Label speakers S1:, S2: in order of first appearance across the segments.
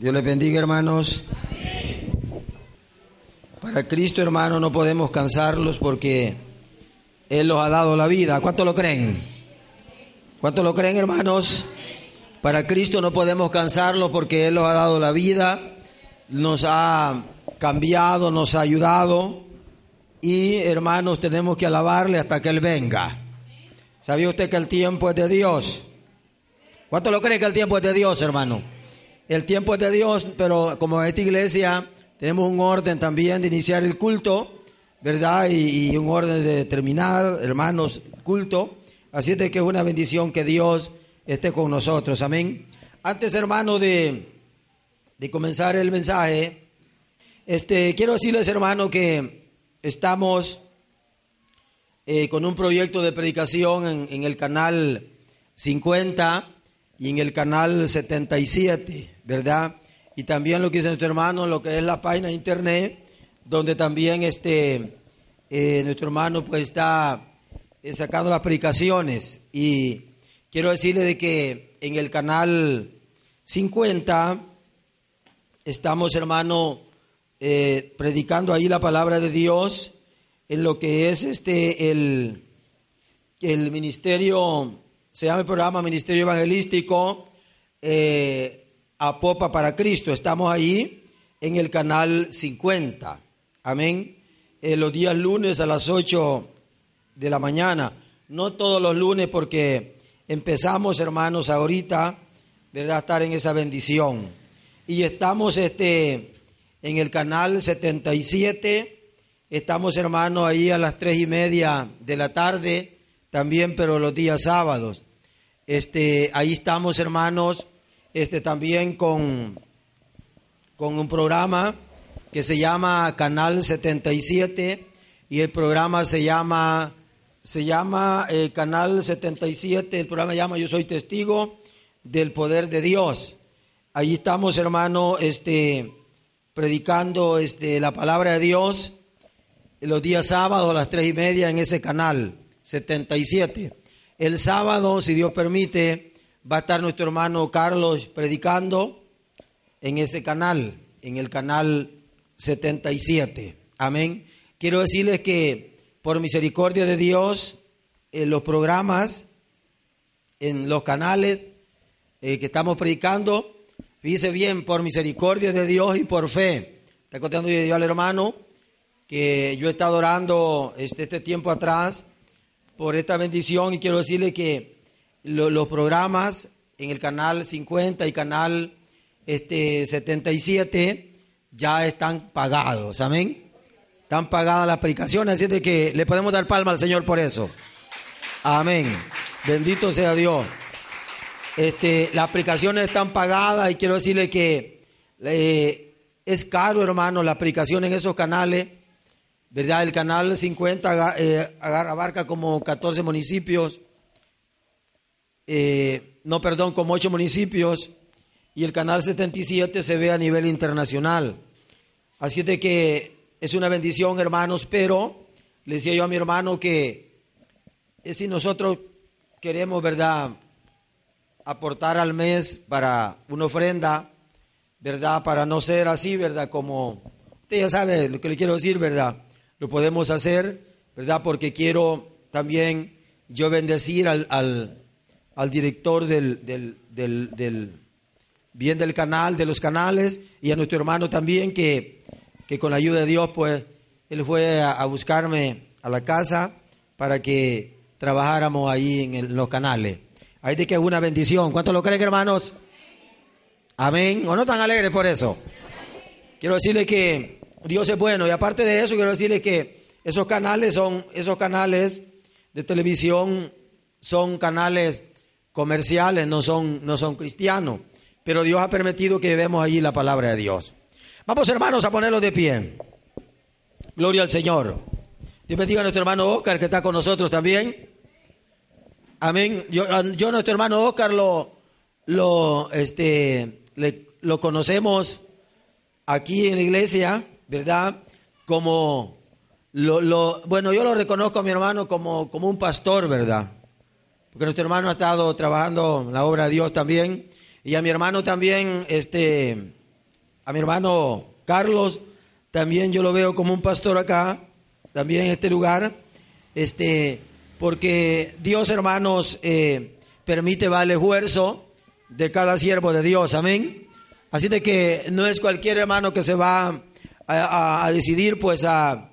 S1: Dios les bendiga, hermanos. Para Cristo, hermano, no podemos cansarlos porque Él los ha dado la vida. ¿Cuánto lo creen? ¿Cuánto lo creen, hermanos? Para Cristo no podemos cansarlos porque Él los ha dado la vida, nos ha cambiado, nos ha ayudado y, hermanos, tenemos que alabarle hasta que Él venga. ¿Sabía usted que el tiempo es de Dios? ¿Cuánto lo cree que el tiempo es de Dios, hermano? El tiempo es de Dios, pero como esta iglesia tenemos un orden también de iniciar el culto, ¿verdad? Y, un orden de terminar, hermanos, culto. Así es de que es una bendición que Dios esté con nosotros. Amén. Antes, hermano, de, de comenzar el mensaje, este, quiero decirles, hermano, que estamos eh, con un proyecto de predicación en el canal 50 y en el canal 77, ¿verdad? Y también lo que dice nuestro hermano, lo que es la página de internet, donde también este, eh, nuestro hermano pues está eh, sacando las predicaciones. Y quiero decirle de que en el canal 50 estamos, hermano, eh, predicando ahí la palabra de Dios en lo que es este el, el ministerio, se llama el programa Ministerio Evangelístico eh, Apopa para Cristo. Estamos ahí en el canal 50. Amén. Eh, los días lunes a las 8 de la mañana. No todos los lunes porque empezamos, hermanos, ahorita, ¿verdad? A estar en esa bendición. Y estamos este, en el canal 77. Estamos, hermanos, ahí a las tres y media de la tarde, también, pero los días sábados. Este, ahí estamos, hermanos, este, también con, con un programa que se llama Canal 77 y el programa se llama se llama eh, Canal 77, el programa se llama Yo soy testigo del poder de Dios. Allí estamos, hermano, este predicando este la palabra de Dios los días sábados a las tres y media en ese canal 77. El sábado, si Dios permite, va a estar nuestro hermano Carlos predicando en ese canal, en el canal 77. Amén. Quiero decirles que por misericordia de Dios, en los programas, en los canales eh, que estamos predicando, fíjese bien, por misericordia de Dios y por fe. Está contando yo al hermano que yo he estado orando este, este tiempo atrás por esta bendición y quiero decirle que lo- los programas en el canal 50 y canal este, 77 ya están pagados, amén. Están pagadas las predicaciones, así de que le podemos dar palma al Señor por eso. Amén. Bendito sea Dios. Este, las aplicaciones están pagadas y quiero decirle que eh, es caro, hermano, la aplicación en esos canales. ¿Verdad? El canal 50 aga- eh, abarca como 14 municipios. Eh, no, perdón, como 8 municipios. Y el canal 77 se ve a nivel internacional. Así de que es una bendición, hermanos, pero le decía yo a mi hermano que es si nosotros queremos, ¿verdad?, aportar al mes para una ofrenda, ¿verdad?, para no ser así, ¿verdad?, como usted ya sabe lo que le quiero decir, ¿verdad?, lo podemos hacer, ¿verdad?, porque quiero también yo bendecir al, al director del, del, del, bien del canal, de los canales, y a nuestro hermano también, que, que con la ayuda de Dios, pues, él fue a, buscarme a la casa para que trabajáramos ahí en los canales. Ahí de que es una bendición. ¿Cuántos lo creen, hermanos? Amén. ¿O no tan alegres por eso? Quiero decirle que Dios es bueno y aparte de eso quiero decirle que esos canales son esos canales de televisión son canales comerciales, no son no son cristianos, pero Dios ha permitido que vemos allí la palabra de Dios. Vamos hermanos a ponerlo de pie. Gloria al Señor. Dios bendiga a nuestro hermano Oscar que está con nosotros también. Amén. Yo, yo nuestro hermano Oscar lo, lo, este, lo conocemos aquí en la iglesia, ¿verdad? Como lo, lo, bueno, yo lo reconozco a mi hermano como, como un pastor, ¿verdad? Porque nuestro hermano ha estado trabajando la obra de Dios también. Y a mi hermano también, este, a mi hermano Carlos, también yo lo veo como un pastor acá, también en este lugar, este, porque Dios, hermanos, eh, permite vale esfuerzo de cada siervo de Dios, amén. Así de que no es cualquier hermano que se va a, decidir, pues, a,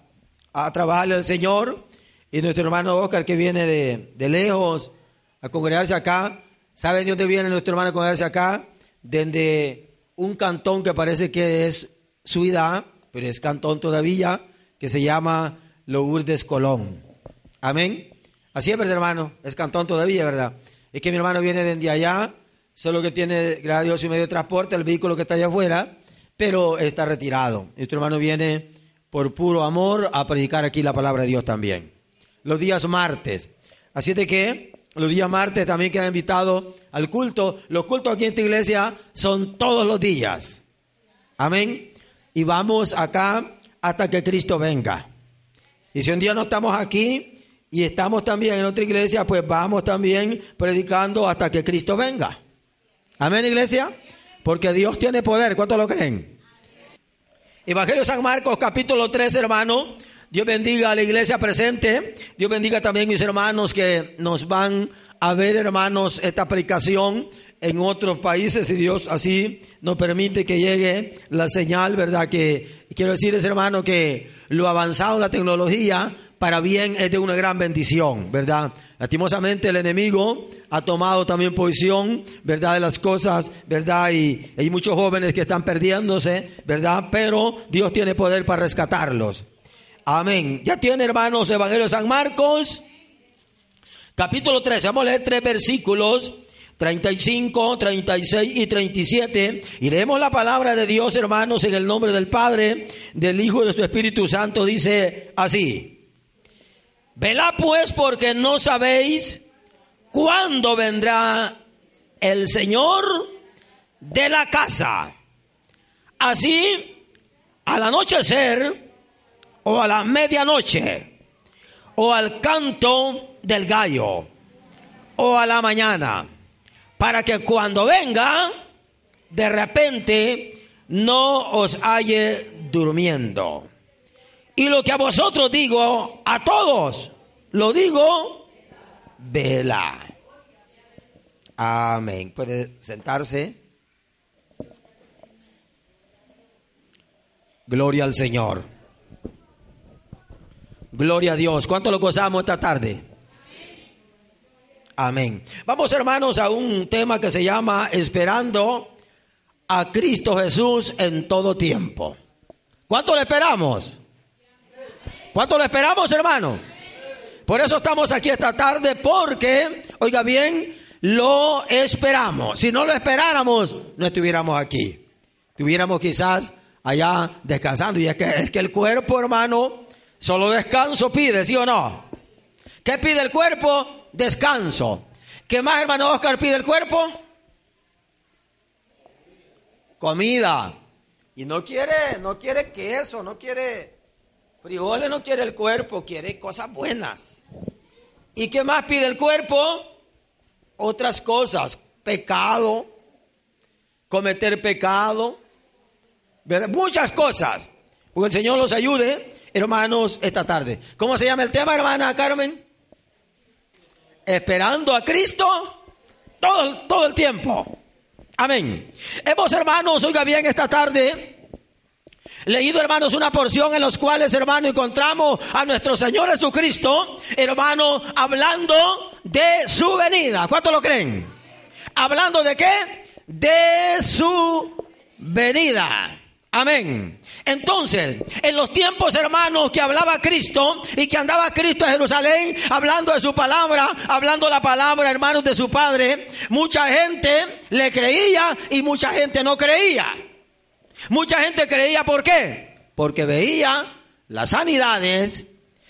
S1: a trabajarle al Señor. Y nuestro hermano Oscar, que viene de, de lejos a congregarse acá, ¿saben de dónde viene nuestro hermano a congregarse acá? Desde un cantón que parece que es su edad, pero es cantón todavía, que se llama Lourdes Colón. Amén. Así es, ¿verdad, hermano? Es cantón todavía, ¿verdad? Es que mi hermano viene desde allá, solo que tiene, gracias a Dios, su medio de transporte, el vehículo que está allá afuera, pero está retirado. Nuestro hermano viene por puro amor a predicar aquí la palabra de Dios también. Los días martes. Así de que los días martes también queda invitado al culto. Los cultos aquí en esta iglesia son todos los días. Amén. Y vamos acá hasta que Cristo venga. Y si un día no estamos aquí y estamos también en otra iglesia, pues vamos también predicando hasta que Cristo venga. Amén, iglesia. Porque Dios tiene poder. ¿Cuántos lo creen? Evangelio San Marcos, capítulo 3, hermano. Dios bendiga a la iglesia presente. Dios bendiga también a mis hermanos que nos van a ver, hermanos, esta aplicación en otros países, si Dios así nos permite que llegue la señal, ¿verdad? Que quiero decirles, hermano, que lo avanzado en la tecnología para bien es de una gran bendición, ¿verdad? Lastimosamente el enemigo ha tomado también posición, ¿verdad? De las cosas, ¿verdad? Y hay muchos jóvenes que están perdiéndose, ¿verdad? Pero Dios tiene poder para rescatarlos. Amén. Ya tiene, hermanos, Evangelio de San Marcos, capítulo 13. Vamos a leer tres versículos. 35, 36 y 37. Y leemos la palabra de Dios, hermanos, en el nombre del Padre, del Hijo y de su Espíritu Santo. Dice así. Velá pues porque no sabéis cuándo vendrá el Señor de la casa. Así, al anochecer o a la medianoche o al canto del gallo o a la mañana, para que cuando venga, de repente no os halle durmiendo. Y lo que a vosotros digo, a todos, lo digo, vela. Amén. Puede sentarse. Gloria al Señor. Gloria a Dios. ¿Cuánto lo gozamos esta tarde? Amén. Vamos hermanos a un tema que se llama Esperando a Cristo Jesús en todo tiempo. ¿Cuánto le esperamos? ¿Cuánto lo esperamos, hermano? Por eso estamos aquí esta tarde, porque, oiga bien, lo esperamos. Si no lo esperáramos, no estuviéramos aquí. Estuviéramos quizás allá descansando. Y es que, es que el cuerpo, hermano, solo descanso pide, ¿sí o no? ¿Qué pide el cuerpo? Descanso. ¿Qué más, hermano Oscar, pide el cuerpo? Comida. Y no quiere, no quiere queso, no quiere Frijoles no quiere el cuerpo, quiere cosas buenas. ¿Y qué más pide el cuerpo? Otras cosas, pecado, cometer pecado, muchas cosas. Porque el Señor los ayude, hermanos, esta tarde. ¿Cómo se llama el tema, hermana Carmen? Esperando a Cristo todo, todo el tiempo. Amén. Hemos, hermanos, oiga bien, esta tarde leído, hermanos, una porción en los cuales, hermano, encontramos a nuestro Señor Jesucristo, hermano, hablando de su venida. ¿Cuánto lo creen? ¿Hablando de qué? De su venida. Amén. Entonces, en los tiempos hermanos que hablaba Cristo y que andaba Cristo a Jerusalén hablando de su palabra, hablando la palabra hermanos de su Padre, mucha gente le creía y mucha gente no creía. Mucha gente creía ¿por qué? Porque veía las sanidades,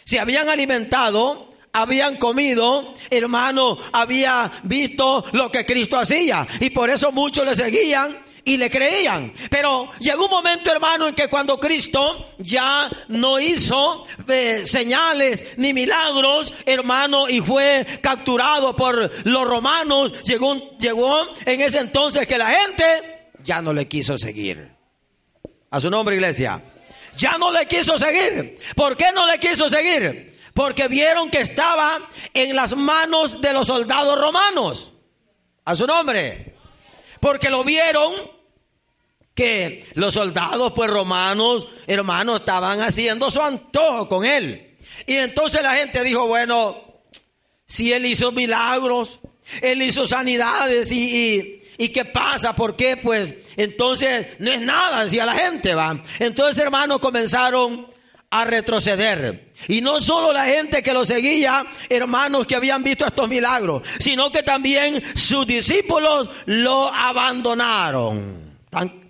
S1: se habían alimentado, habían comido, hermano, había visto lo que Cristo hacía y por eso muchos le seguían y le creían. Pero llegó un momento, hermano, en que cuando Cristo ya no hizo eh, señales ni milagros, hermano, y fue capturado por los romanos, llegó, llegó en ese entonces que la gente ya no le quiso seguir. A su nombre, iglesia. Ya no le quiso seguir. ¿Por qué no le quiso seguir? Porque vieron que estaba en las manos de los soldados romanos. A su nombre. Porque lo vieron que los soldados pues romanos, hermanos, estaban haciendo su antojo con él. Y entonces la gente dijo, bueno, si él hizo milagros, él hizo sanidades y, y, qué pasa, ¿por qué? Pues entonces no es nada, decía la gente, va. Entonces hermanos comenzaron a retroceder. Y no solo la gente que lo seguía, hermanos que habían visto estos milagros, sino que también sus discípulos lo abandonaron.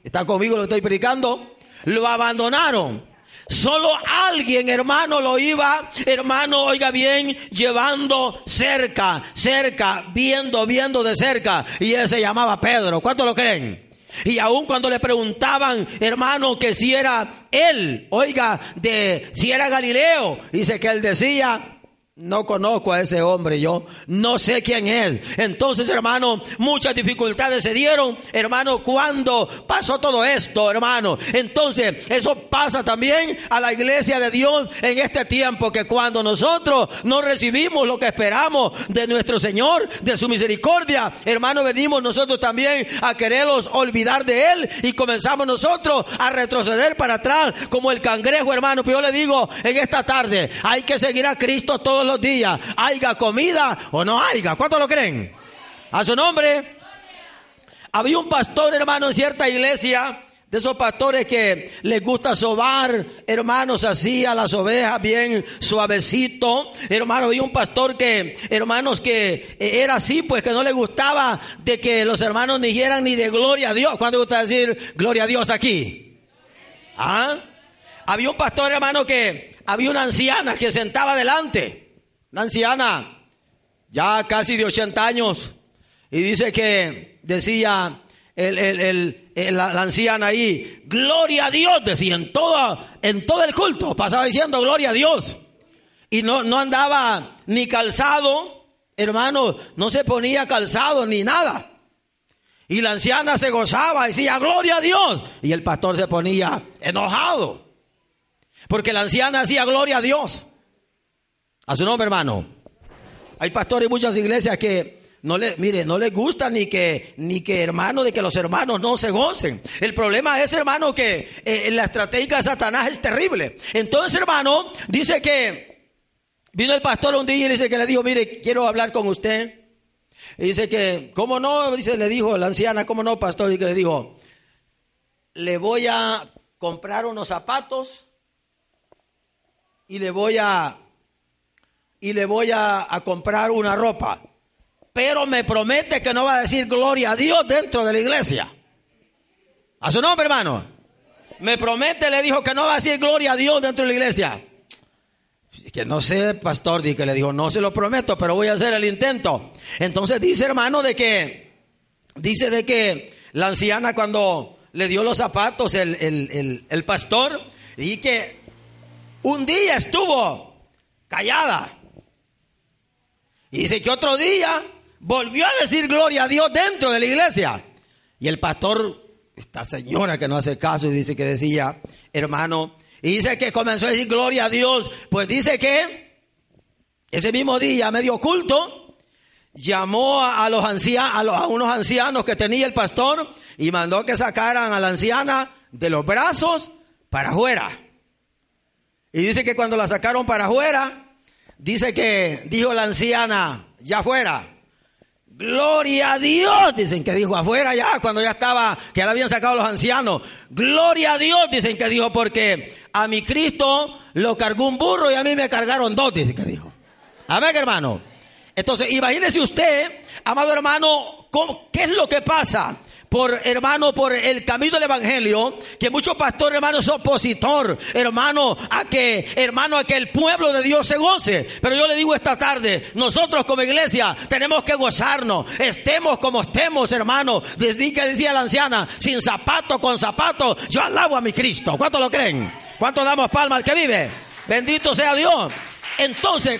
S1: ¿Están conmigo lo estoy predicando? Lo abandonaron. Solo alguien, hermano, lo iba, hermano, oiga bien, llevando cerca, cerca, viendo, viendo de cerca. Y él se llamaba Pedro. ¿Cuánto lo creen? Y aun cuando le preguntaban, hermano, que si era él, oiga, de si era Galileo, dice que él decía, no conozco a ese hombre, yo no sé quién es. Entonces, hermano, muchas dificultades se dieron, hermano, cuando pasó todo esto, hermano. Entonces, eso pasa también a la iglesia de Dios en este tiempo, que cuando nosotros no recibimos lo que esperamos de nuestro Señor, de su misericordia, hermano, venimos nosotros también a quererlos olvidar de Él y comenzamos nosotros a retroceder para atrás como el cangrejo, hermano. Pero yo le digo en esta tarde, hay que seguir a Cristo todos los días, haya comida o no haya. ¿Cuántos lo creen? A su nombre. Había un pastor, hermano, en cierta iglesia, de esos pastores que les gusta sobar, hermanos, así a las ovejas bien suavecito. Hermano, había un pastor que, hermanos, que era así, pues que no le gustaba de que los hermanos dijeran ni de gloria a Dios. ¿Cuándo gusta decir gloria a Dios aquí? ¿Ah? Había un pastor, hermano, que había una anciana que sentaba delante una anciana, ya casi de 80 años, y dice que decía la, anciana ahí, gloria a Dios, decía en todo, en todo el culto, pasaba diciendo gloria a Dios. Y no, no andaba ni calzado, hermano, no se ponía calzado ni nada. Y la anciana se gozaba, decía, gloria a Dios. Y el pastor se ponía enojado. Porque la anciana hacía gloria a Dios. A su nombre, hermano. Hay pastores en muchas iglesias que no le, mire, no les gusta ni que, ni que hermano, de que los hermanos no se gocen. El problema es, hermano, que eh, la estrategia de Satanás es terrible. Entonces, hermano, dice que vino el pastor un día y dice que le dijo, mire, quiero hablar con usted. Y dice que, ¿cómo no? Dice, le dijo la anciana, ¿cómo no, pastor? Y que le dijo, le voy a comprar unos zapatos y le voy a y le voy a, comprar una ropa. Pero me promete que no va a decir gloria a Dios dentro de la iglesia. A su nombre, hermano. Me promete, le dijo que no va a decir gloria a Dios dentro de la iglesia. Que no sé, pastor, que le dijo, no se lo prometo, pero voy a hacer el intento. Entonces dice, hermano, de que, dice de que la anciana cuando le dio los zapatos, el, el, el pastor, y que un día estuvo callada. Y dice que otro día volvió a decir gloria a Dios dentro de la iglesia. Y el pastor, esta señora que no hace caso, dice que decía, hermano, y dice que comenzó a decir gloria a Dios. Pues dice que ese mismo día, medio oculto, llamó a, los ancianos, a, a unos ancianos que tenía el pastor y mandó que sacaran a la anciana de los brazos para afuera. Y dice que cuando la sacaron para afuera, Dice que dijo la anciana, ya fuera, Gloria a Dios, dicen que dijo afuera ya, cuando ya estaba, que ya le habían sacado los ancianos. Gloria a Dios, dicen que dijo, porque a mi Cristo lo cargó un burro y a mí me cargaron dos, dicen que dijo. Amén, hermano. Entonces, imagínese usted, amado hermano, ¿qué es lo que pasa? Por hermano, por el camino del evangelio, que muchos pastores, hermano, son opositor, hermano, a que, hermano, a que el pueblo de Dios se goce. Pero yo le digo esta tarde, nosotros como iglesia tenemos que gozarnos, estemos como estemos, hermano. Desde que decía la anciana, sin zapato, con zapato, yo alabo a mi Cristo. ¿Cuánto lo creen? ¿Cuánto damos palma al que vive? Bendito sea Dios. Entonces,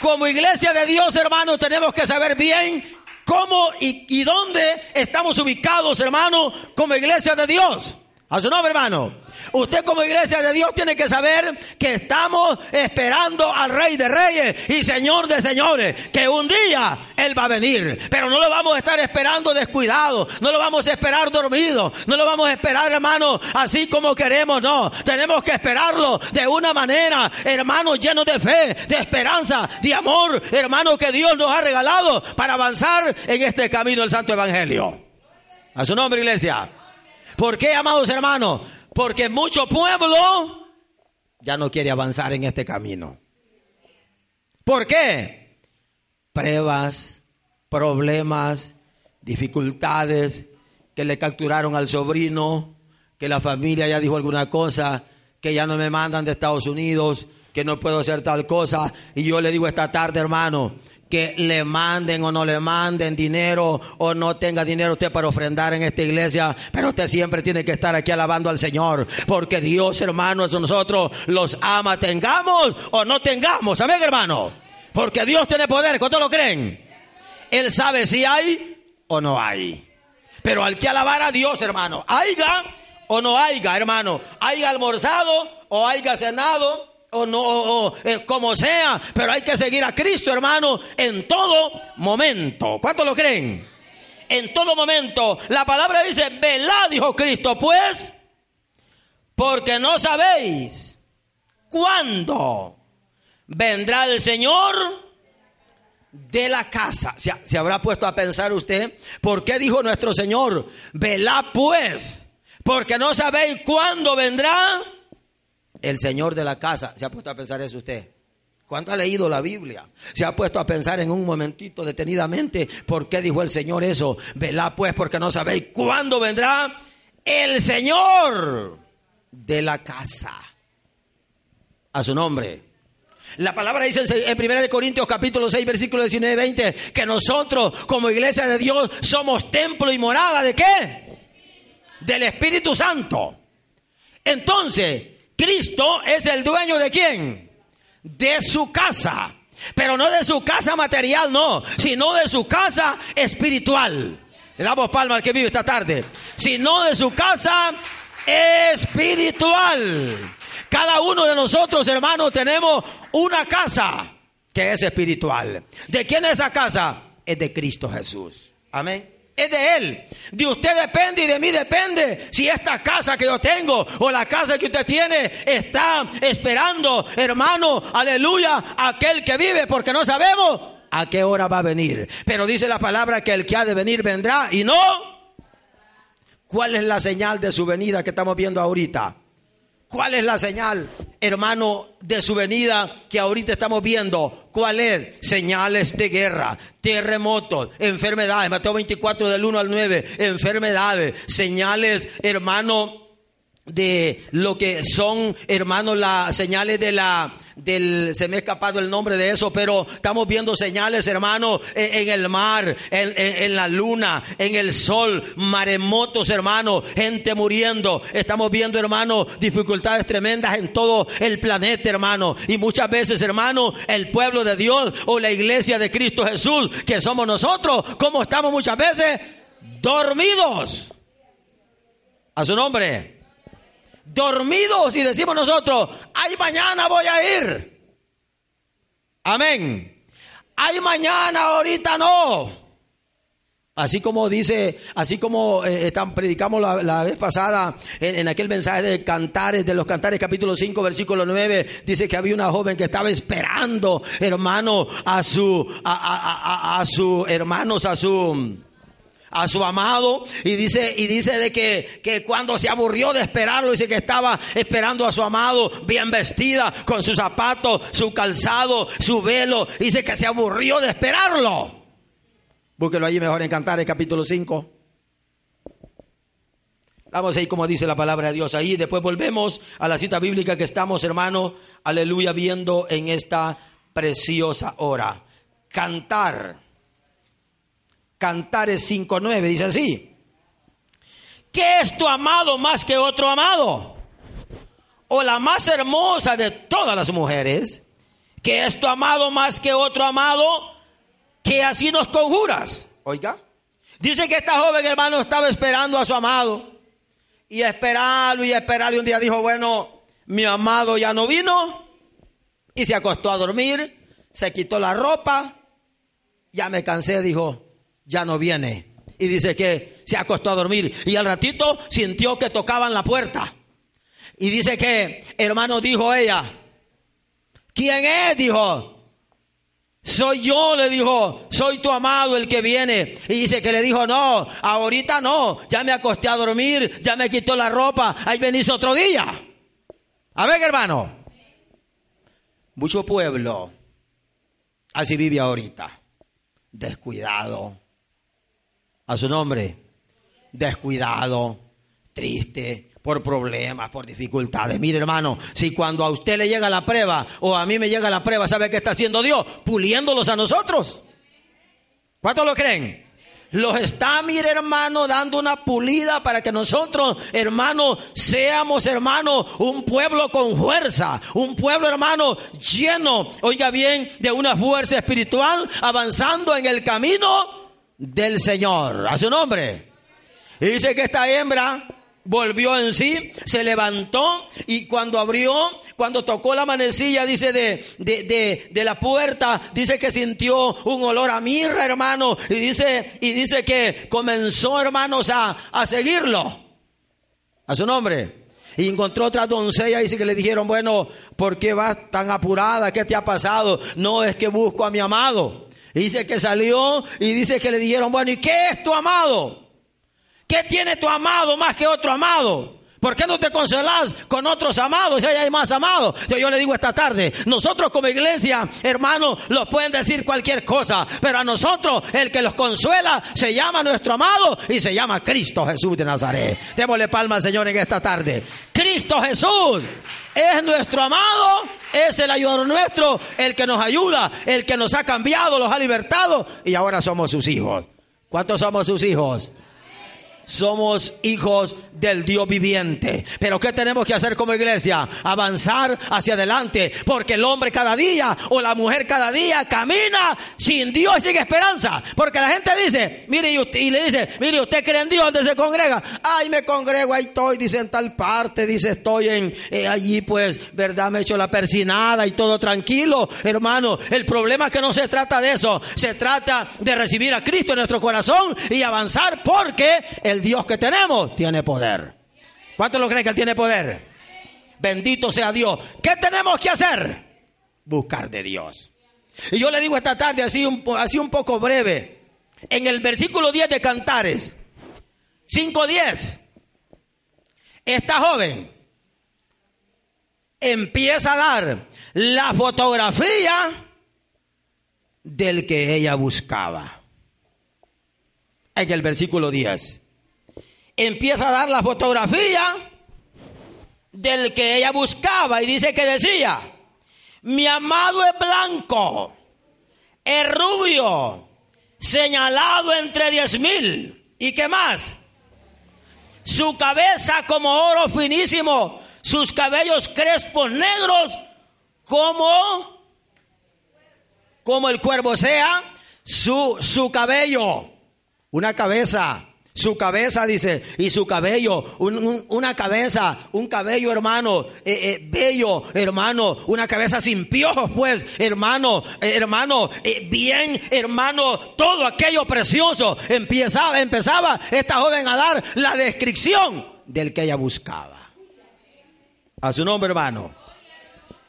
S1: como iglesia de Dios, hermano, tenemos que saber bien cómo y, dónde estamos ubicados, hermano, como iglesia de Dios. A su nombre, hermano. Usted como iglesia de Dios tiene que saber que estamos esperando al Rey de Reyes y Señor de Señores, que un día Él va a venir. Pero no lo vamos a estar esperando descuidado, no lo vamos a esperar dormido, no lo vamos a esperar, hermano, así como queremos, no. Tenemos que esperarlo de una manera, hermano, lleno de fe, de esperanza, de amor, hermano, que Dios nos ha regalado para avanzar en este camino del Santo Evangelio. A su nombre, iglesia. ¿Por qué, amados hermanos? Porque mucho pueblo ya no quiere avanzar en este camino. ¿Por qué? Pruebas, problemas, dificultades, que le capturaron al sobrino, que la familia ya dijo alguna cosa, que ya no me mandan de Estados Unidos, que no puedo hacer tal cosa. Y yo le digo esta tarde, hermano, que le manden o no le manden dinero o no tenga dinero usted para ofrendar en esta iglesia, pero usted siempre tiene que estar aquí alabando al Señor, porque Dios, hermanos, nosotros los ama, tengamos o no tengamos, amén, hermano, porque Dios tiene poder, ¿cuántos lo creen? Él sabe si hay o no hay. Pero al que alabar a Dios, hermano, haya o no haya, hermano, haya almorzado o haya cenado, o no, o, eh, como sea, pero hay que seguir a Cristo, hermano, en todo momento. ¿Cuántos lo creen? En todo momento. La palabra dice, velad, dijo Cristo, pues, porque no sabéis cuándo vendrá el Señor de la casa. ¿Se, se habrá puesto a pensar usted? ¿Por qué dijo nuestro Señor, velad pues? Porque no sabéis cuándo vendrá el Señor de la casa. ¿Se ha puesto a pensar eso usted? ¿Cuánto ha leído la Biblia? ¿Se ha puesto a pensar en un momentito detenidamente por qué dijo el Señor eso? Velá pues porque no sabéis cuándo vendrá el Señor de la casa. A su nombre. La palabra dice en 1 Corintios capítulo 6 versículo 19 20 que nosotros como iglesia de Dios somos templo y morada de qué? Del Espíritu Santo. Entonces, Cristo es el dueño de quién? De su casa. Pero no de su casa material, no, sino de su casa espiritual. Le damos palma al que vive esta tarde. Sino de su casa espiritual. Cada uno de nosotros, hermanos, tenemos una casa que es espiritual. ¿De quién es esa casa? Es de Cristo Jesús. Amén es de Él. De usted depende y de mí depende si esta casa que yo tengo o la casa que usted tiene está esperando, hermano, aleluya, aquel que vive, porque no sabemos a qué hora va a venir. Pero dice la palabra que el que ha de venir vendrá y no. ¿Cuál es la señal de su venida que estamos viendo ahorita? ¿Cuál es la señal, hermano, de su venida que ahorita estamos viendo? ¿Cuál es? Señales de guerra, terremotos, enfermedades. Mateo 24 del 1 al 9, enfermedades, señales, hermano, de lo que son, hermanos, las señales de la, del, se me ha escapado el nombre de eso, pero estamos viendo señales, hermano, en, el mar, en, en, la luna, en el sol, maremotos, hermano, gente muriendo. Estamos viendo, hermano, dificultades tremendas en todo el planeta, hermano. Y muchas veces, hermano, el pueblo de Dios o la iglesia de Cristo Jesús, que somos nosotros, como estamos muchas veces dormidos. A su nombre dormidos y decimos nosotros, ay mañana voy a ir. Amén. Ay mañana, ahorita no. Así como dice, así como eh, predicamos la, vez pasada en, aquel mensaje de cantares, de los cantares capítulo 5 versículo 9, dice que había una joven que estaba esperando, hermano, a su, a, a su, hermanos, a su, a su amado y dice y dice de que, que cuando se aburrió de esperarlo dice que estaba esperando a su amado bien vestida con sus zapatos, su calzado, su velo, dice que se aburrió de esperarlo. Búsquelo allí mejor en Cantares capítulo 5. Vamos ahí como dice la palabra de Dios ahí. Después volvemos a la cita bíblica que estamos, hermano, aleluya, viendo en esta preciosa hora. Cantar. Cantares 5.9 dice así. ¿Qué es tu amado más que otro amado? O la más hermosa de todas las mujeres. ¿Qué es tu amado más que otro amado? que así nos conjuras. Oiga, dice que esta joven hermano estaba esperando a su amado y esperarlo y esperarlo. Y un día dijo, bueno, mi amado ya no vino y se acostó a dormir, se quitó la ropa, ya me cansé, dijo, ya no viene. Y dice que se acostó a dormir y al ratito sintió que tocaban la puerta. Y dice que, hermano, dijo ella, ¿quién es? Dijo, soy yo, le dijo, soy tu amado el que viene. Y dice que le dijo, no, ahorita no, ya me acosté a dormir, ya me quitó la ropa, ahí venís otro día. A ver, hermano. Mucho pueblo así vive ahorita. Descuidado. A su nombre. Descuidado, triste, por problemas, por dificultades. Mire hermano, si cuando a usted le llega la prueba o a mí me llega la prueba, ¿sabe qué está haciendo Dios? Puliéndolos a nosotros. ¿Cuántos lo creen? Los está, mire hermano, dando una pulida para que nosotros, hermano, seamos, hermano, un pueblo con fuerza, un pueblo, hermano, lleno, oiga bien, de una fuerza espiritual, avanzando en el camino del Señor. A su nombre. Y dice que esta hembra, volvió en sí, se levantó y cuando abrió, cuando tocó la manecilla, dice de, de, de, la puerta, dice que sintió un olor a mirra, hermano, y dice, y dice que comenzó, hermanos, a, a seguirlo. A su nombre. Y encontró otra doncella y dice que le dijeron, bueno, ¿por qué vas tan apurada? ¿Qué te ha pasado? No es que busco a mi amado. Y dice que salió y dice que le dijeron, bueno, ¿y qué es tu amado? ¿Qué tiene tu amado más que otro amado? ¿Por qué no te consolas con otros amados si hay más amados? Yo, le digo esta tarde, nosotros como iglesia, hermanos, los pueden decir cualquier cosa, pero a nosotros el que los consuela se llama nuestro amado y se llama Cristo Jesús de Nazaret. Démosle palma al Señor en esta tarde. Cristo Jesús es nuestro amado, es el ayudador nuestro, el que nos ayuda, el que nos ha cambiado, los ha libertado y ahora somos sus hijos. ¿Cuántos somos sus hijos? Somos hijos del Dios viviente. Pero ¿qué tenemos que hacer como iglesia? Avanzar hacia adelante, porque el hombre cada día o la mujer cada día camina sin Dios y sin esperanza. Porque la gente dice, mire, y, le dice, mire, usted cree en Dios, donde se congrega? Ay, me congrego, ahí estoy, dice en tal parte, dice, estoy en eh, allí, pues, verdad, me he hecho la persinada y todo tranquilo, hermano. El problema es que no se trata de eso, se trata de recibir a Cristo en nuestro corazón y avanzar porque el Dios que tenemos tiene poder. ¿Cuántos lo creen que Él tiene poder? Bendito sea Dios. ¿Qué tenemos que hacer? Buscar de Dios. Y yo le digo esta tarde así un, así un poco breve. En el versículo 10 de Cantares, 5.10, esta joven empieza a dar la fotografía del que ella buscaba. En el versículo 10 empieza a dar la fotografía del que ella buscaba y dice que decía, mi amado es blanco, es rubio, señalado entre diez mil. ¿Y qué más? Su cabeza como oro finísimo, sus cabellos crespos negros como, como el cuervo sea, su, su cabello, una cabeza Su cabeza, dice, y su cabello, una cabeza, un cabello, hermano, eh, eh, bello, hermano, una cabeza sin piojos, pues, hermano, eh, hermano, bien, hermano, todo aquello precioso. Empezaba, empezaba esta joven a dar la descripción del que ella buscaba. A su nombre, hermano.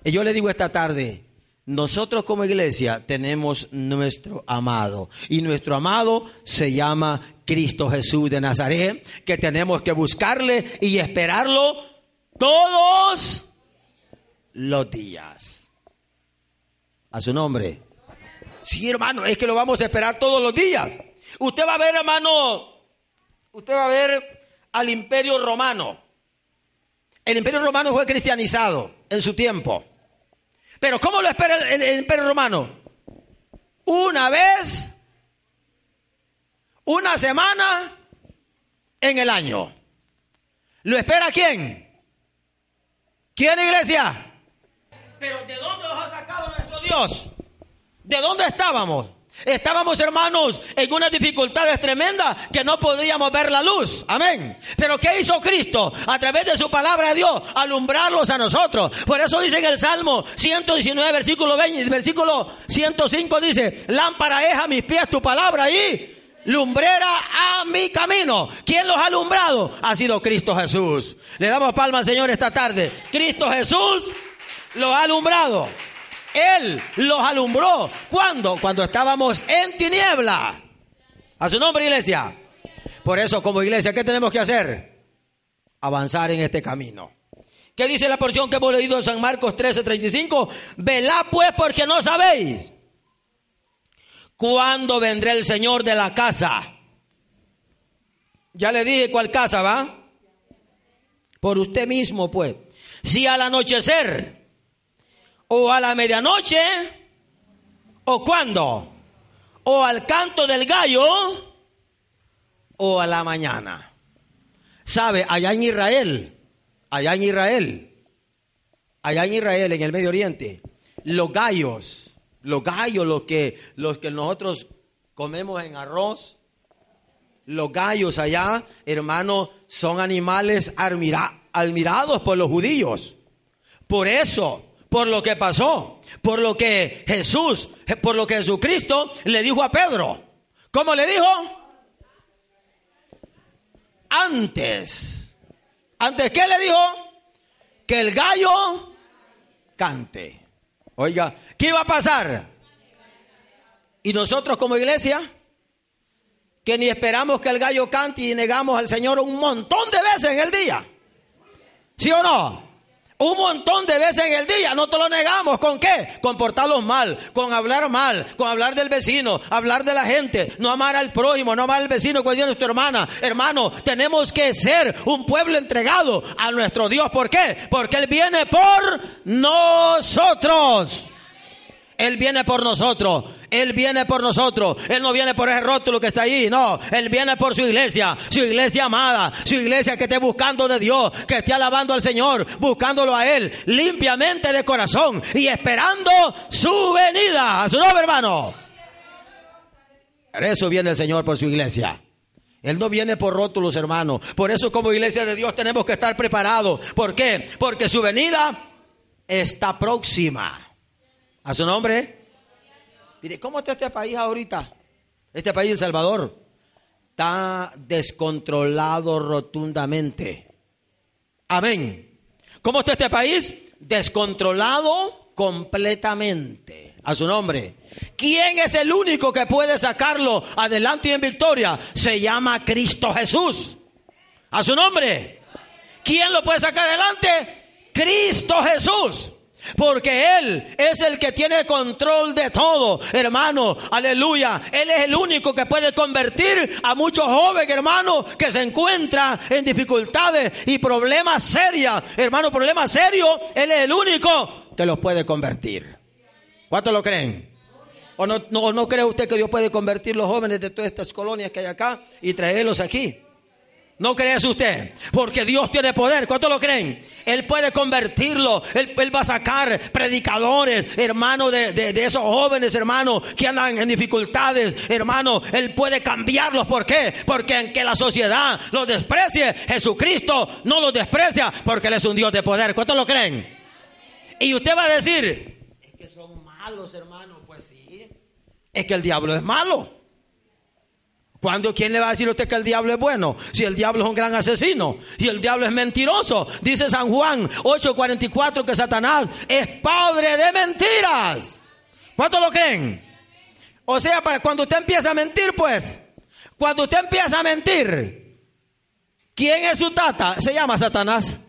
S1: Y yo le digo esta tarde, nosotros como iglesia tenemos nuestro amado y nuestro amado se llama Cristo Jesús de Nazaret, que tenemos que buscarle y esperarlo todos los días. A su nombre. Sí, hermano, es que lo vamos a esperar todos los días. Usted va a ver, hermano, usted va a ver al imperio romano. El imperio romano fue cristianizado en su tiempo. Pero ¿cómo lo espera el, imperio romano? Una vez, una semana en el año. ¿Lo espera quién? ¿Quién iglesia? Pero ¿de dónde los ha sacado nuestro Dios? ¿De dónde estábamos? Estábamos, hermanos, en unas dificultades tremendas que no podíamos ver la luz. Amén. Pero ¿qué hizo Cristo? A través de su palabra de Dios, alumbrarlos a nosotros. Por eso dice en el Salmo 119, versículo 20, versículo 105 dice, lámpara es a mis pies tu palabra y lumbrera a mi camino. ¿Quién los ha alumbrado? Ha sido Cristo Jesús. Le damos palma al Señor esta tarde. Cristo Jesús lo ha alumbrado. Él los alumbró. ¿Cuándo? Cuando estábamos en tiniebla. A su nombre, iglesia. Por eso, como iglesia, ¿qué tenemos que hacer? Avanzar en este camino. ¿Qué dice la porción que hemos leído en San Marcos 13:35? Velá pues porque no sabéis cuándo vendrá el Señor de la casa. Ya le dije cuál casa va. Por usted mismo, pues. Si al anochecer o a la medianoche, o cuándo, o al canto del gallo, o a la mañana. ¿Sabe? Allá en Israel, allá en Israel, allá en Israel, en el Medio Oriente, los gallos, los gallos, los que, los que nosotros comemos en arroz, los gallos allá, hermano, son animales admirados por los judíos. Por eso, por lo que pasó, por lo que Jesús, por lo que Jesucristo le dijo a Pedro. ¿Cómo le dijo? Antes. ¿Antes qué le dijo? Que el gallo cante. Oiga, ¿qué iba a pasar? Y nosotros como iglesia, que ni esperamos que el gallo cante y negamos al Señor un montón de veces en el día. ¿Sí o no? Un montón de veces en el día, no te lo negamos. ¿Con qué? Con portarlos mal, con hablar mal, con hablar del vecino, hablar de la gente, no amar al prójimo, no amar al vecino cuando es nuestra hermana. Hermano, tenemos que ser un pueblo entregado a nuestro Dios. ¿Por qué? Porque Él viene por nosotros. Él viene por nosotros. Él viene por nosotros. Él no viene por ese rótulo que está ahí. No, Él viene por su iglesia. Su iglesia amada. Su iglesia que esté buscando de Dios. Que esté alabando al Señor. Buscándolo a Él. Limpiamente de corazón. Y esperando su venida. A su nombre, hermano. Por eso viene el Señor por su iglesia. Él no viene por rótulos, hermano. Por eso como iglesia de Dios tenemos que estar preparados. ¿Por qué? Porque su venida está próxima. ¿A su nombre? Mire, ¿cómo está este país ahorita? Este país, El Salvador, está descontrolado rotundamente. Amén. ¿Cómo está este país? Descontrolado completamente. A su nombre. ¿Quién es el único que puede sacarlo adelante y en victoria? Se llama Cristo Jesús. A su nombre. ¿Quién lo puede sacar adelante? Cristo Jesús. Porque Él es el que tiene control de todo, hermano. Aleluya. Él es el único que puede convertir a muchos jóvenes, hermano, que se encuentran en dificultades y problemas serios. Hermano, problemas serios. Él es el único que los puede convertir. ¿Cuántos lo creen? ¿O no, no, cree usted que Dios puede convertir los jóvenes de todas estas colonias que hay acá y traerlos aquí? ¿No crees usted? Porque Dios tiene poder. ¿Cuánto lo creen? Él puede convertirlo. Él, va a sacar predicadores, hermano, de, de, esos jóvenes, hermano, que andan en dificultades, hermano. Él puede cambiarlos. ¿Por qué? Porque aunque la sociedad los desprecie, Jesucristo no los desprecia porque Él es un Dios de poder. ¿Cuánto lo creen? Y usted va a decir, es que son malos, hermano. Pues sí. Es que el diablo es malo. ¿Cuándo, ¿Quién le va a decir a usted que el diablo es bueno? Si el diablo es un gran asesino y el diablo es mentiroso. Dice San Juan 8:44 que Satanás es padre de mentiras. ¿Cuánto lo creen? O sea, para cuando usted empieza a mentir, pues, cuando usted empieza a mentir, ¿quién es su tata? Se llama Satanás.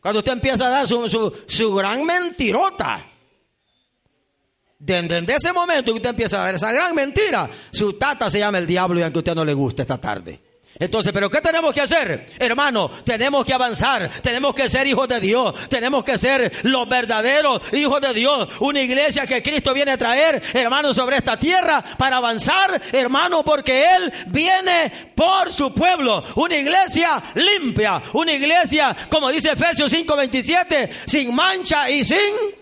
S1: Cuando usted empieza a dar su, su, su gran mentirota. Desde, ese momento que usted empieza a dar esa gran mentira, su tata se llama el diablo y aunque a usted no le guste esta tarde. Entonces, ¿pero qué tenemos que hacer? Hermano, tenemos que avanzar, tenemos que ser hijos de Dios, tenemos que ser los verdaderos hijos de Dios, una iglesia que Cristo viene a traer, hermano, sobre esta tierra para avanzar, hermano, porque Él viene por su pueblo, una iglesia limpia, una iglesia, como dice Efesios 5:27, sin mancha y sin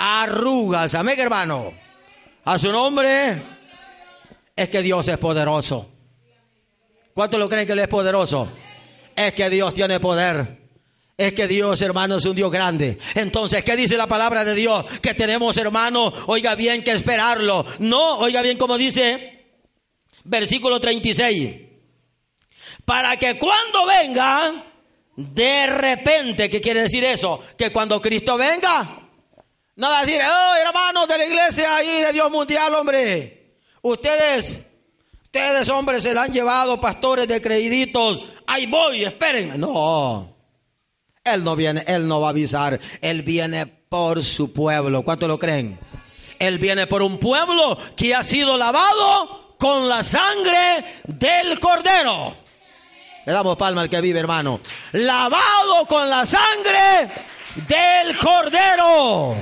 S1: arrugas. Amén, hermano. A su nombre es que Dios es poderoso. ¿Cuántos lo creen que Él es poderoso? Es que Dios tiene poder. Es que Dios, hermano, es un Dios grande. Entonces, ¿qué dice la palabra de Dios? Que tenemos, hermano, oiga bien que esperarlo. No, oiga bien como dice versículo 36. Para que cuando venga, de repente, ¿qué quiere decir eso? Que cuando Cristo venga, no va a decir, oh, hermanos de la iglesia ahí de Dios mundial, hombre. Ustedes, ustedes, hombres, se la han llevado pastores de creditos. Ahí voy, esperen. No. Él no viene, él no va a avisar. Él viene por su pueblo. ¿Cuánto lo creen? Él viene por un pueblo que ha sido lavado con la sangre del cordero. Le damos palma al que vive, hermano. Lavado con la sangre del cordero.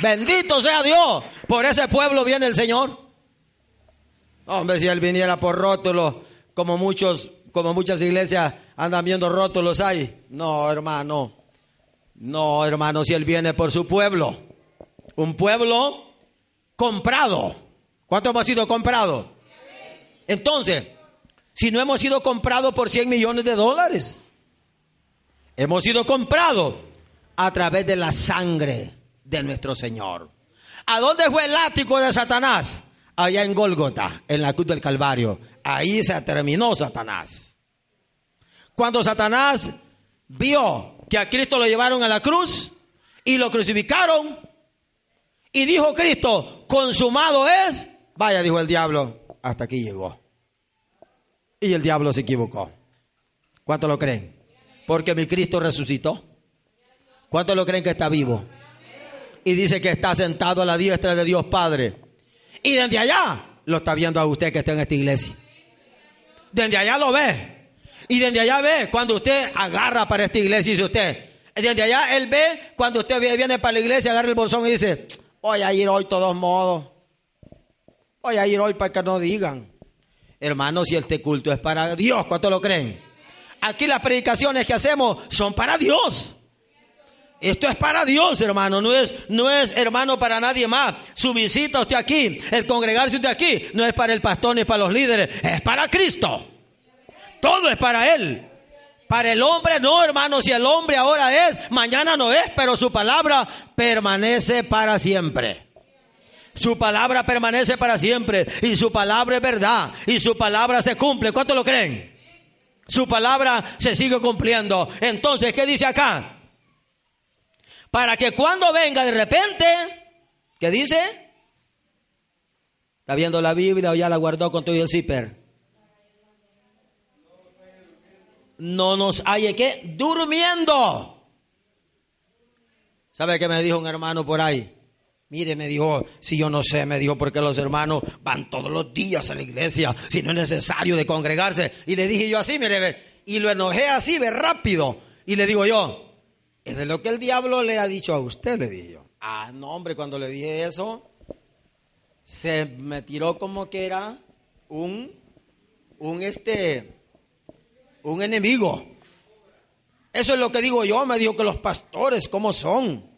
S1: Bendito sea Dios. Por ese pueblo viene el Señor. Hombre, si Él viniera por rótulos, como muchos, como muchas iglesias andan viendo rótulos ahí. No, hermano. No, hermano, si Él viene por su pueblo. Un pueblo comprado. ¿Cuánto hemos sido comprados? Entonces, si no hemos sido comprados por 100 millones de dólares, hemos sido comprados a través de la sangre de nuestro Señor. ¿A dónde fue el látigo de Satanás? Allá en Gólgota, en la cruz del Calvario. Ahí se terminó Satanás. Cuando Satanás vio que a Cristo lo llevaron a la cruz y lo crucificaron, y dijo Cristo, consumado es, vaya, dijo el diablo, hasta aquí llegó. Y el diablo se equivocó. ¿Cuánto lo creen? Porque mi Cristo resucitó. ¿Cuánto lo creen que está vivo? Y dice que está sentado a la diestra de Dios Padre. Y desde allá lo está viendo a usted que está en esta iglesia. Desde allá lo ve. Y desde allá ve cuando usted agarra para esta iglesia dice usted. Desde allá él ve cuando usted viene para la iglesia, agarra el bolsón y dice, voy a ir hoy todos modos. Voy a ir hoy para que no digan. Hermanos, si este culto es para Dios, ¿cuánto lo creen? Aquí las predicaciones que hacemos son para Dios. Esto es para Dios, hermano, no es, no es, hermano, para nadie más. Su visita usted aquí, el congregarse usted aquí, no es para el pastor ni para los líderes, es para Cristo. Todo es para Él. Para el hombre no, hermano, si el hombre ahora es, mañana no es, pero su palabra permanece para siempre. Su palabra permanece para siempre y su palabra es verdad y su palabra se cumple. ¿Cuánto lo creen? Su palabra se sigue cumpliendo. Entonces, ¿qué dice acá? Para que cuando venga de repente, ¿qué dice? ¿Está viendo la Biblia o ya la guardó con todo el zipper? No nos hay que durmiendo. ¿Sabe qué me dijo un hermano por ahí? Mire, me dijo, si yo no sé, me dijo, porque los hermanos van todos los días a la iglesia, si no es necesario de congregarse. Y le dije yo así, mire, y lo enojé así, ve rápido. Y le digo yo, es de lo que el diablo le ha dicho a usted, le dije yo. Ah, no, hombre, cuando le dije eso, se me tiró como que era un, un este, Un enemigo. Eso es lo que digo yo, me dijo que los pastores, ¿cómo son?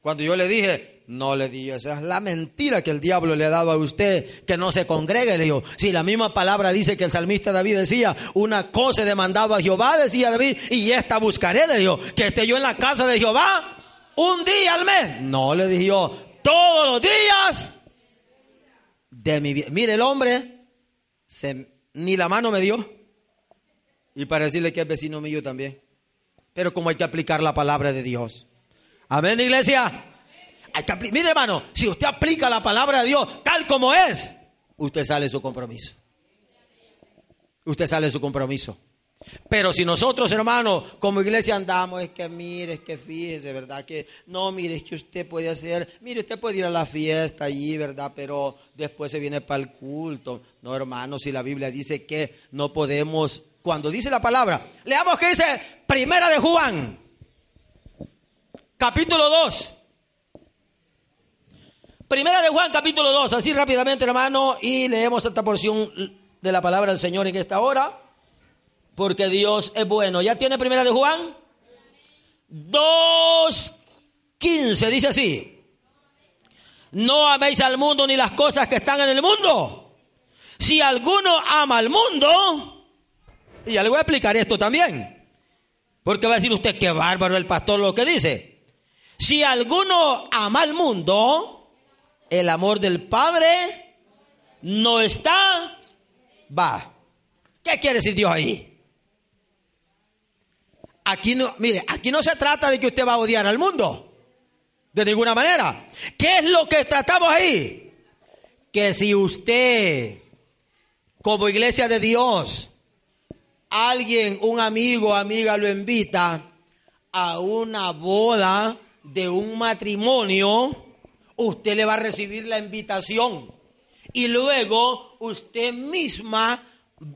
S1: Cuando yo le dije, no le dije, esa es la mentira que el diablo le ha dado a usted, que no se congregue, le digo. Si la misma palabra dice que el salmista David decía, una cosa he demandado a Jehová, decía David, y esta buscaré, le digo, que esté yo en la casa de Jehová un día al mes. No, le dije yo, todos los días de mi vida. Mire, el hombre ni la mano me dio. Y para decirle que es vecino mío también. Pero como hay que aplicar la palabra de Dios. Amén, iglesia. Mire, hermano, si usted aplica la palabra de Dios tal como es, usted sale de su compromiso. Usted sale de su compromiso. Pero si nosotros, hermano, como iglesia andamos, es que mire, es que fíjese, ¿verdad? Que no, mire, es que usted puede hacer, mire, usted puede ir a la fiesta allí, ¿verdad? Pero después se viene para el culto. No, hermano, si la Biblia dice que no podemos, cuando dice la palabra, leamos que dice Primera de Juan, capítulo 2. Primera de Juan, capítulo 2, así rápidamente, hermano, y leemos esta porción de la palabra del Señor en esta hora porque Dios es bueno. ¿Ya tiene primera de Juan? 2.15 dice así. No améis al mundo ni las cosas que están en el mundo. Si alguno ama al mundo, y ya le voy a explicar esto también, porque va a decir usted que bárbaro el pastor lo que dice. Si alguno ama al mundo, el amor del Padre no está, va. ¿Qué quiere decir Dios ahí? Aquí no, mire, aquí no se trata de que usted va a odiar al mundo. De ninguna manera. ¿Qué es lo que tratamos ahí? Que si usted, como iglesia de Dios, alguien, un amigo, amiga, lo invita a una boda de un matrimonio, usted le va a recibir la invitación. Y luego usted misma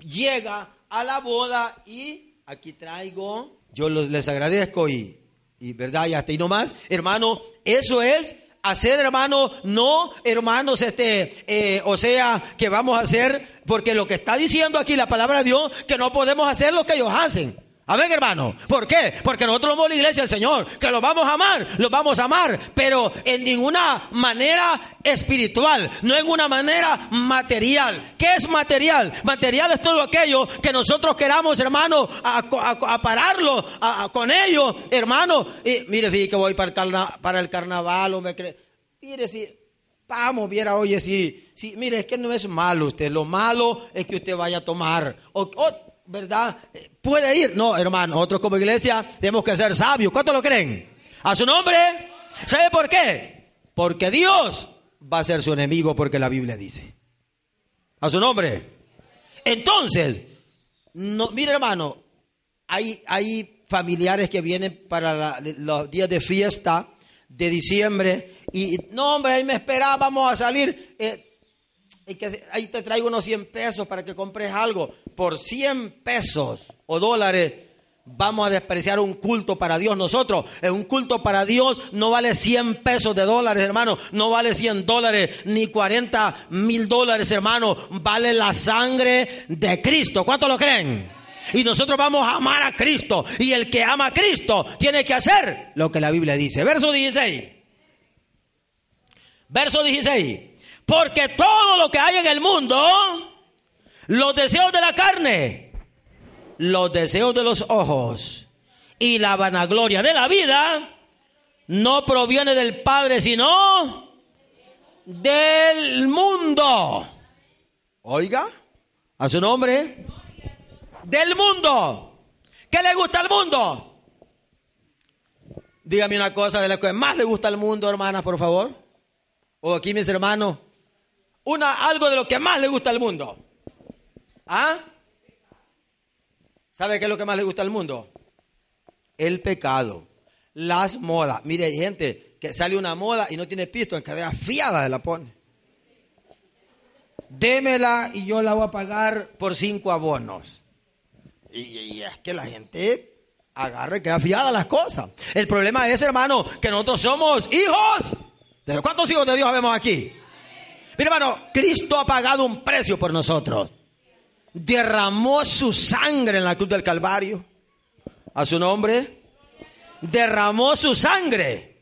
S1: llega a la boda y aquí traigo yo les agradezco y, y verdad, y hasta ahí nomás, hermano, eso es hacer, hermano, no, hermanos, este, eh, o sea, que vamos a hacer, porque lo que está diciendo aquí la palabra de Dios, que no podemos hacer lo que ellos hacen. Amén, hermano. ¿Por qué? Porque nosotros somos la iglesia del Señor, que los vamos a amar, los vamos a amar, pero en ninguna manera espiritual, no en una manera material. ¿Qué es material? Material es todo aquello que nosotros queramos, hermano, a, pararlo con ellos, hermano. Y, mire, fíjate que voy para el, carnaval, o me cree. Mire, si vamos, viera, oye, si, si, mire, es que no es malo usted, lo malo es que usted vaya a tomar. O, ¿verdad? ¿Puede ir? No, hermano, nosotros como iglesia tenemos que ser sabios. ¿Cuánto lo creen? A su nombre. ¿Sabe por qué? Porque Dios va a ser su enemigo porque la Biblia dice. A su nombre. Entonces, no, mire hermano, hay, hay familiares que vienen para los días de fiesta de diciembre y no hombre, ahí me esperaba, vamos a salir. Eh, que ahí te traigo unos 100 pesos para que compres algo. Por 100 pesos o dólares vamos a despreciar un culto para Dios. Nosotros, un culto para Dios no vale 100 pesos de dólares, hermano. No vale 100 dólares ni 40 mil dólares, hermano. Vale la sangre de Cristo. ¿Cuánto lo creen? Y nosotros vamos a amar a Cristo. Y el que ama a Cristo tiene que hacer lo que la Biblia dice. Verso 16. Verso 16. Porque todo lo que hay en el mundo, los deseos de la carne, los deseos de los ojos y la vanagloria de la vida, no proviene del Padre, sino del mundo. Oiga, a su nombre, del mundo. ¿Qué le gusta al mundo? Dígame una cosa de lo que más le gusta al mundo, hermanas, por favor. O aquí mis hermanos una, algo de lo que más le gusta al mundo. ¿Ah? ¿Sabe qué es lo que más le gusta al mundo? El pecado, las modas. Mire, hay gente que sale una moda y no tiene pisto, en cadena fiada se la pone. Démela y yo la voy a pagar por cinco abonos. Y, es que la gente agarra y queda fiada las cosas. El problema es, hermano, que nosotros somos hijos. ¿De cuántos hijos de Dios vemos aquí? Mira, hermano, Cristo ha pagado un precio por nosotros. derramó su sangre en la cruz del Calvario. A su nombre, derramó su sangre.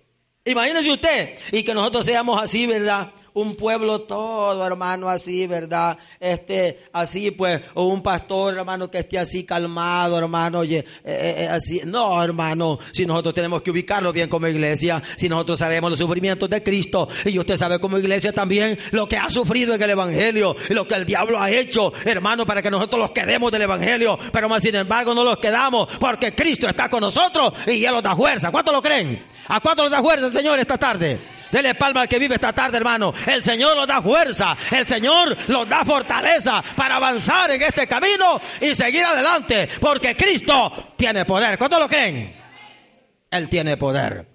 S1: Imagínese usted, y que nosotros seamos así, ¿verdad? Un pueblo todo, hermano, así, ¿verdad? Este, así pues, o un pastor, hermano, que esté así calmado, hermano, oye, eh, eh, eh, así. No, hermano, si nosotros tenemos que ubicarlo bien como iglesia, si nosotros sabemos los sufrimientos de Cristo, y usted sabe como iglesia también lo que ha sufrido en el Evangelio, y lo que el diablo ha hecho, hermano, para que nosotros los quedemos del Evangelio, pero más sin embargo no los quedamos, porque Cristo está con nosotros y Él nos da fuerza. ¿Cuánto lo creen? ¿A cuánto nos da fuerza el Señor esta tarde? Dele palma al que vive esta tarde, hermano. El Señor nos da fuerza. El Señor nos da fortaleza para avanzar en este camino y seguir adelante. Porque Cristo tiene poder. ¿Cuántos lo creen? Él tiene poder.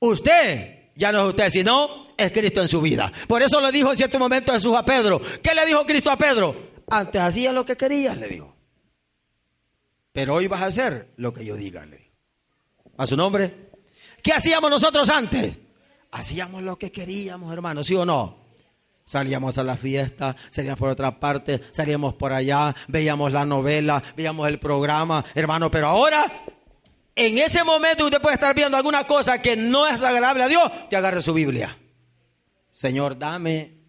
S1: Usted, ya no es usted, sino es Cristo en su vida. Por eso le dijo en cierto momento Jesús a Pedro. ¿Qué le dijo Cristo a Pedro? Antes hacía lo que querías, le dijo. Pero hoy vas a hacer lo que yo diga, le. A su nombre. ¿Qué hacíamos nosotros antes? Hacíamos lo que queríamos, hermano, ¿sí o no? Salíamos a la fiesta, salíamos por otra parte, salíamos por allá, veíamos la novela, veíamos el programa, hermano, pero ahora, en ese momento usted puede estar viendo alguna cosa que no es agradable a Dios, te agarre su Biblia. Señor, dame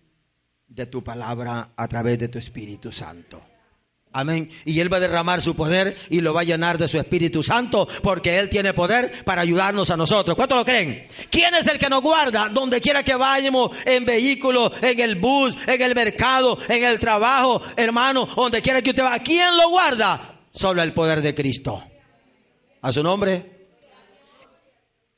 S1: de tu palabra a través de tu Espíritu Santo. Amén. Y Él va a derramar su poder y lo va a llenar de su Espíritu Santo porque Él tiene poder para ayudarnos a nosotros. ¿Cuánto lo creen? ¿Quién es el que nos guarda donde quiera que vayamos? En vehículo, en el bus, en el mercado, en el trabajo, hermano, donde quiera que usted va. ¿Quién lo guarda? Solo el poder de Cristo. A su nombre.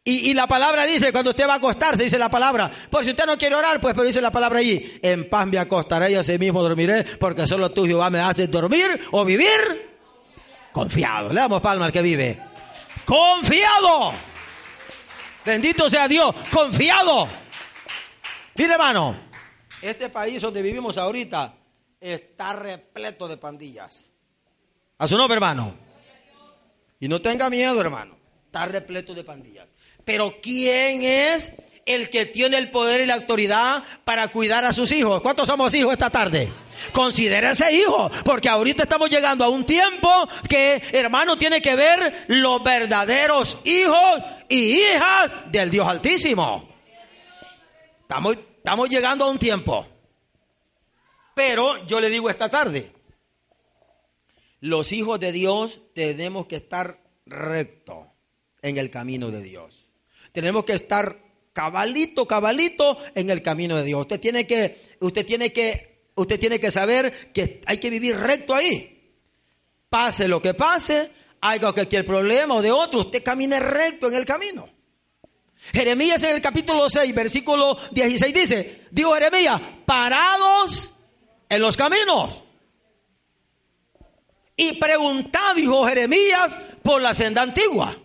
S1: Y, la palabra dice, cuando usted va a acostarse, dice la palabra, pues si usted no quiere orar, pues pero dice la palabra allí, en paz me acostaré y así mismo dormiré, porque solo tú, Jehová, me haces dormir o vivir confiado. Le damos palma al que vive. Confiado. Bendito sea Dios, confiado. Mire, hermano, este país donde vivimos ahorita está repleto de pandillas. A su nombre, hermano. Y no tenga miedo, hermano. Está repleto de pandillas. Pero ¿quién es el que tiene el poder y la autoridad para cuidar a sus hijos? ¿Cuántos somos hijos esta tarde? Considera ese hijo, porque ahorita estamos llegando a un tiempo que, hermano, tiene que ver los verdaderos hijos y hijas del Dios Altísimo. Estamos, estamos llegando a un tiempo. Pero yo le digo esta tarde, los hijos de Dios tenemos que estar rectos en el camino de Dios. Tenemos que estar cabalito, cabalito en el camino de Dios. Usted tiene que, usted tiene que, usted tiene que saber que hay que vivir recto ahí. Pase lo que pase, haya cualquier problema o de otro, usted camine recto en el camino. Jeremías en el capítulo 6, versículo 16 dice, dijo Jeremías, parados en los caminos. Y preguntad, dijo Jeremías, por la senda antigua.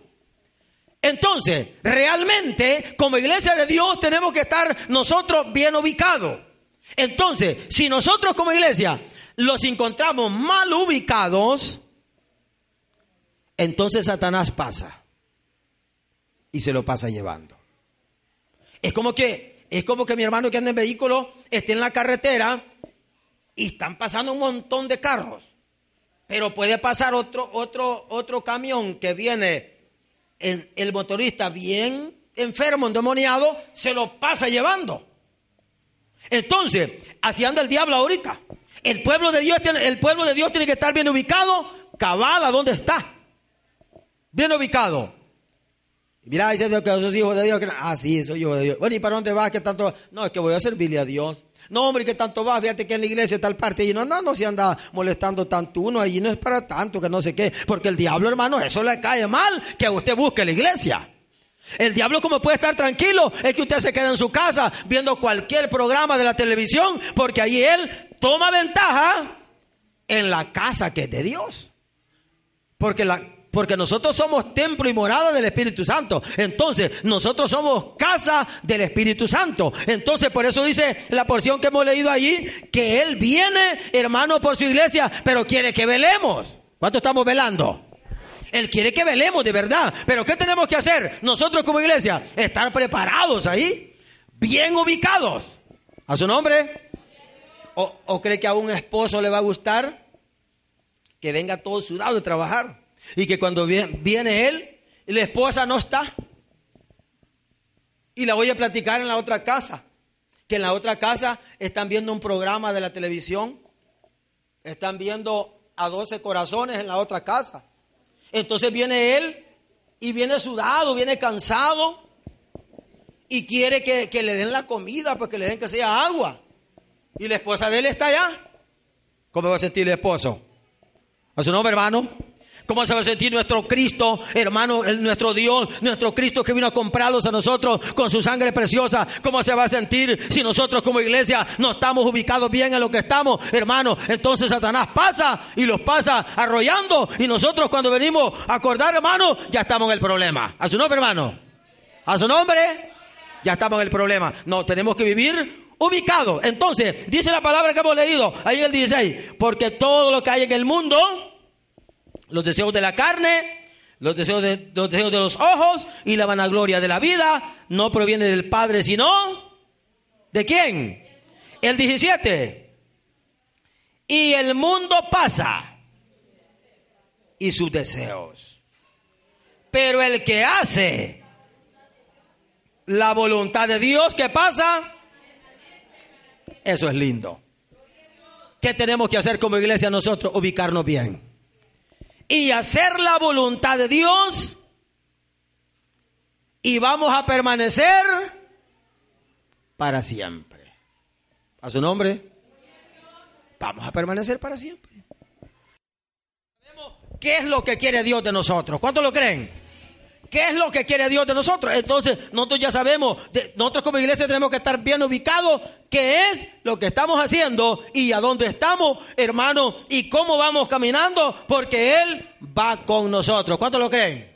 S1: Entonces, realmente, como iglesia de Dios, tenemos que estar nosotros bien ubicados. Entonces, si nosotros como iglesia los encontramos mal ubicados, entonces Satanás pasa y se lo pasa llevando. Es como que es como que mi hermano que anda en vehículo esté en la carretera y están pasando un montón de carros. Pero puede pasar otro otro otro camión que viene el motorista bien enfermo, endemoniado, se lo pasa llevando. Entonces, así anda el diablo ahorita. El pueblo de Dios tiene, el pueblo de Dios tiene que estar bien ubicado, cabal a donde está. Bien ubicado. Mira, dice Dios que sos hijo de Dios. ah, sí, soy hijo de Dios. Bueno, ¿y para dónde vas? ¿Qué tanto? No, es que voy a servirle a Dios. No, hombre, ¿qué tanto vas? Fíjate que en la iglesia tal parte. Y no, no, no se anda molestando tanto uno. Allí no es para tanto, que no sé qué. Porque el diablo, hermano, eso le cae mal que usted busque la iglesia. El diablo como puede estar tranquilo es que usted se queda en su casa viendo cualquier programa de la televisión porque allí él toma ventaja en la casa que es de Dios. Porque la, porque nosotros somos templo y morada del Espíritu Santo. Entonces, nosotros somos casa del Espíritu Santo. Entonces, por eso dice la porción que hemos leído allí, que Él viene, hermano, por su iglesia, pero quiere que velemos. ¿Cuánto estamos velando? Él quiere que velemos de verdad. Pero ¿qué tenemos que hacer? Nosotros como iglesia, estar preparados ahí, bien ubicados. ¿A su nombre? ¿O, o cree que a un esposo le va a gustar que venga todo sudado de trabajar. Y que cuando viene él, la esposa no está. Y la voy a platicar en la otra casa. Que en la otra casa están viendo un programa de la televisión. Están viendo a 12 corazones en la otra casa. Entonces viene él y viene sudado, viene cansado y quiere que, que le den la comida, pues que le den que sea agua. Y la esposa de él está allá. ¿Cómo va a sentir el esposo? ¿A su nombre, hermano? ¿Cómo se va a sentir nuestro Cristo, hermano, nuestro Dios, nuestro Cristo que vino a comprarlos a nosotros con su sangre preciosa? ¿Cómo se va a sentir si nosotros como iglesia no estamos ubicados bien en lo que estamos, hermano? Entonces Satanás pasa y los pasa arrollando y nosotros cuando venimos a acordar, hermano, ya estamos en el problema. ¿A su nombre, hermano? ¿A su nombre? Ya estamos en el problema. No, tenemos que vivir ubicado. Entonces, dice la palabra que hemos leído ahí en el 16, porque todo lo que hay en el mundo, los deseos de la carne, los deseos de los, deseos de los ojos y la vanagloria de la vida, no proviene del Padre, sino de quién? El 17. Y el mundo pasa y sus deseos. Pero el que hace la voluntad de Dios, ¿qué pasa? Eso es lindo. ¿Qué tenemos que hacer como iglesia nosotros? Ubicarnos bien. Y hacer la voluntad de Dios. Y vamos a permanecer para siempre. ¿A su nombre? Vamos a permanecer para siempre. ¿Qué es lo que quiere Dios de nosotros? ¿Cuántos lo creen? ¿Qué es lo que quiere Dios de nosotros? Entonces, nosotros ya sabemos, nosotros como iglesia tenemos que estar bien ubicados qué es lo que estamos haciendo y a dónde estamos, hermano, y cómo vamos caminando, porque Él va con nosotros. ¿Cuántos lo creen?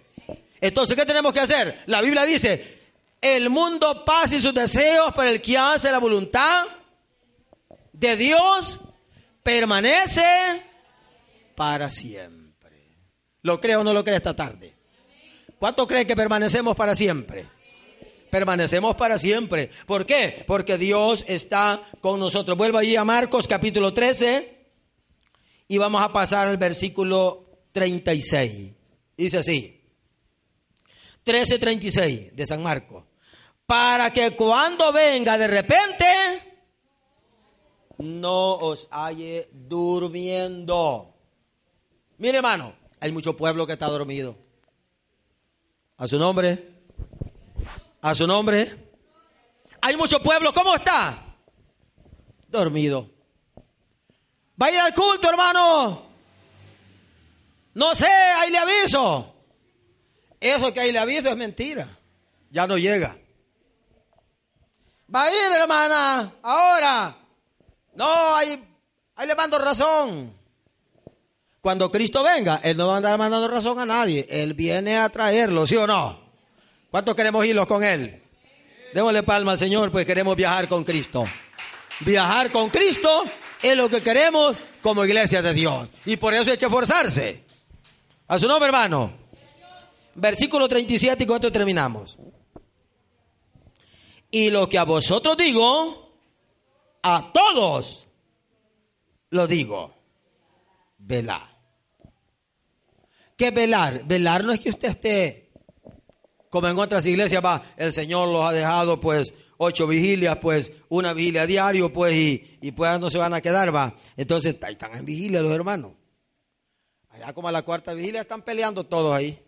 S1: Entonces, ¿qué tenemos que hacer? La Biblia dice, el mundo pasa y sus deseos, pero el que hace la voluntad de Dios permanece para siempre. ¿Lo creo o no lo cree esta tarde? ¿Cuánto creen que permanecemos para siempre? Permanecemos para siempre. ¿Por qué? Porque Dios está con nosotros. Vuelvo allí a Marcos capítulo 13 y vamos a pasar al versículo 36. Dice así. 13:36 de San Marcos. Para que cuando venga de repente no os halle durmiendo. Mire hermano, hay mucho pueblo que está dormido. A su nombre. A su nombre. Hay mucho pueblo. ¿Cómo está? Dormido. Va a ir al culto, hermano. No sé, ahí le aviso. Eso que ahí le aviso es mentira. Ya no llega. Va a ir, hermana, ahora. No, ahí, ahí le mando razón. Cuando Cristo venga, Él no va a andar mandando razón a nadie. Él viene a traerlo, ¿sí o no? ¿Cuántos queremos irlos con Él? Démosle palma al Señor, pues queremos viajar con Cristo. Viajar con Cristo es lo que queremos como iglesia de Dios. Y por eso hay que esforzarse. A su nombre, hermano. Versículo 37 y cuánto terminamos. Y lo que a vosotros digo, a todos lo digo. Velar. ¿Qué velar? Velar no es que usted esté, como en otras iglesias va, el Señor los ha dejado pues ocho vigilias, pues una vigilia diario, pues y, y pues no se van a quedar, va. Entonces ahí están en vigilia los hermanos. Allá como a la cuarta vigilia están peleando todos ahí.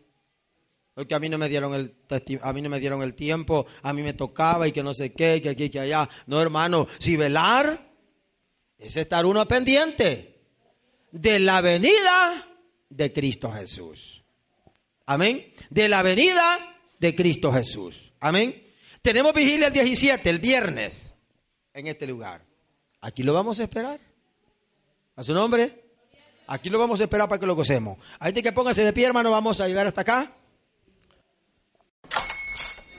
S1: Porque a mí no me dieron el a mí no me dieron el tiempo, a mí me tocaba y que no sé qué, que aquí, que allá. No, hermano, si velar es estar uno pendiente de la venida de Cristo Jesús. Amén. De la venida de Cristo Jesús. Amén. Tenemos vigilia el 17, el viernes, en este lugar. Aquí lo vamos a esperar. ¿A su nombre? Aquí lo vamos a esperar para que lo gocemos. Ahí que póngase de pie, hermano, vamos a llegar hasta acá.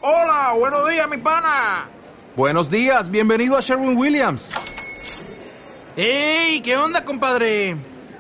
S2: Hola, buenos días, mi pana.
S3: Buenos días, bienvenido a Sherwin Williams.
S2: ¡Ey! ¿Qué onda, compadre?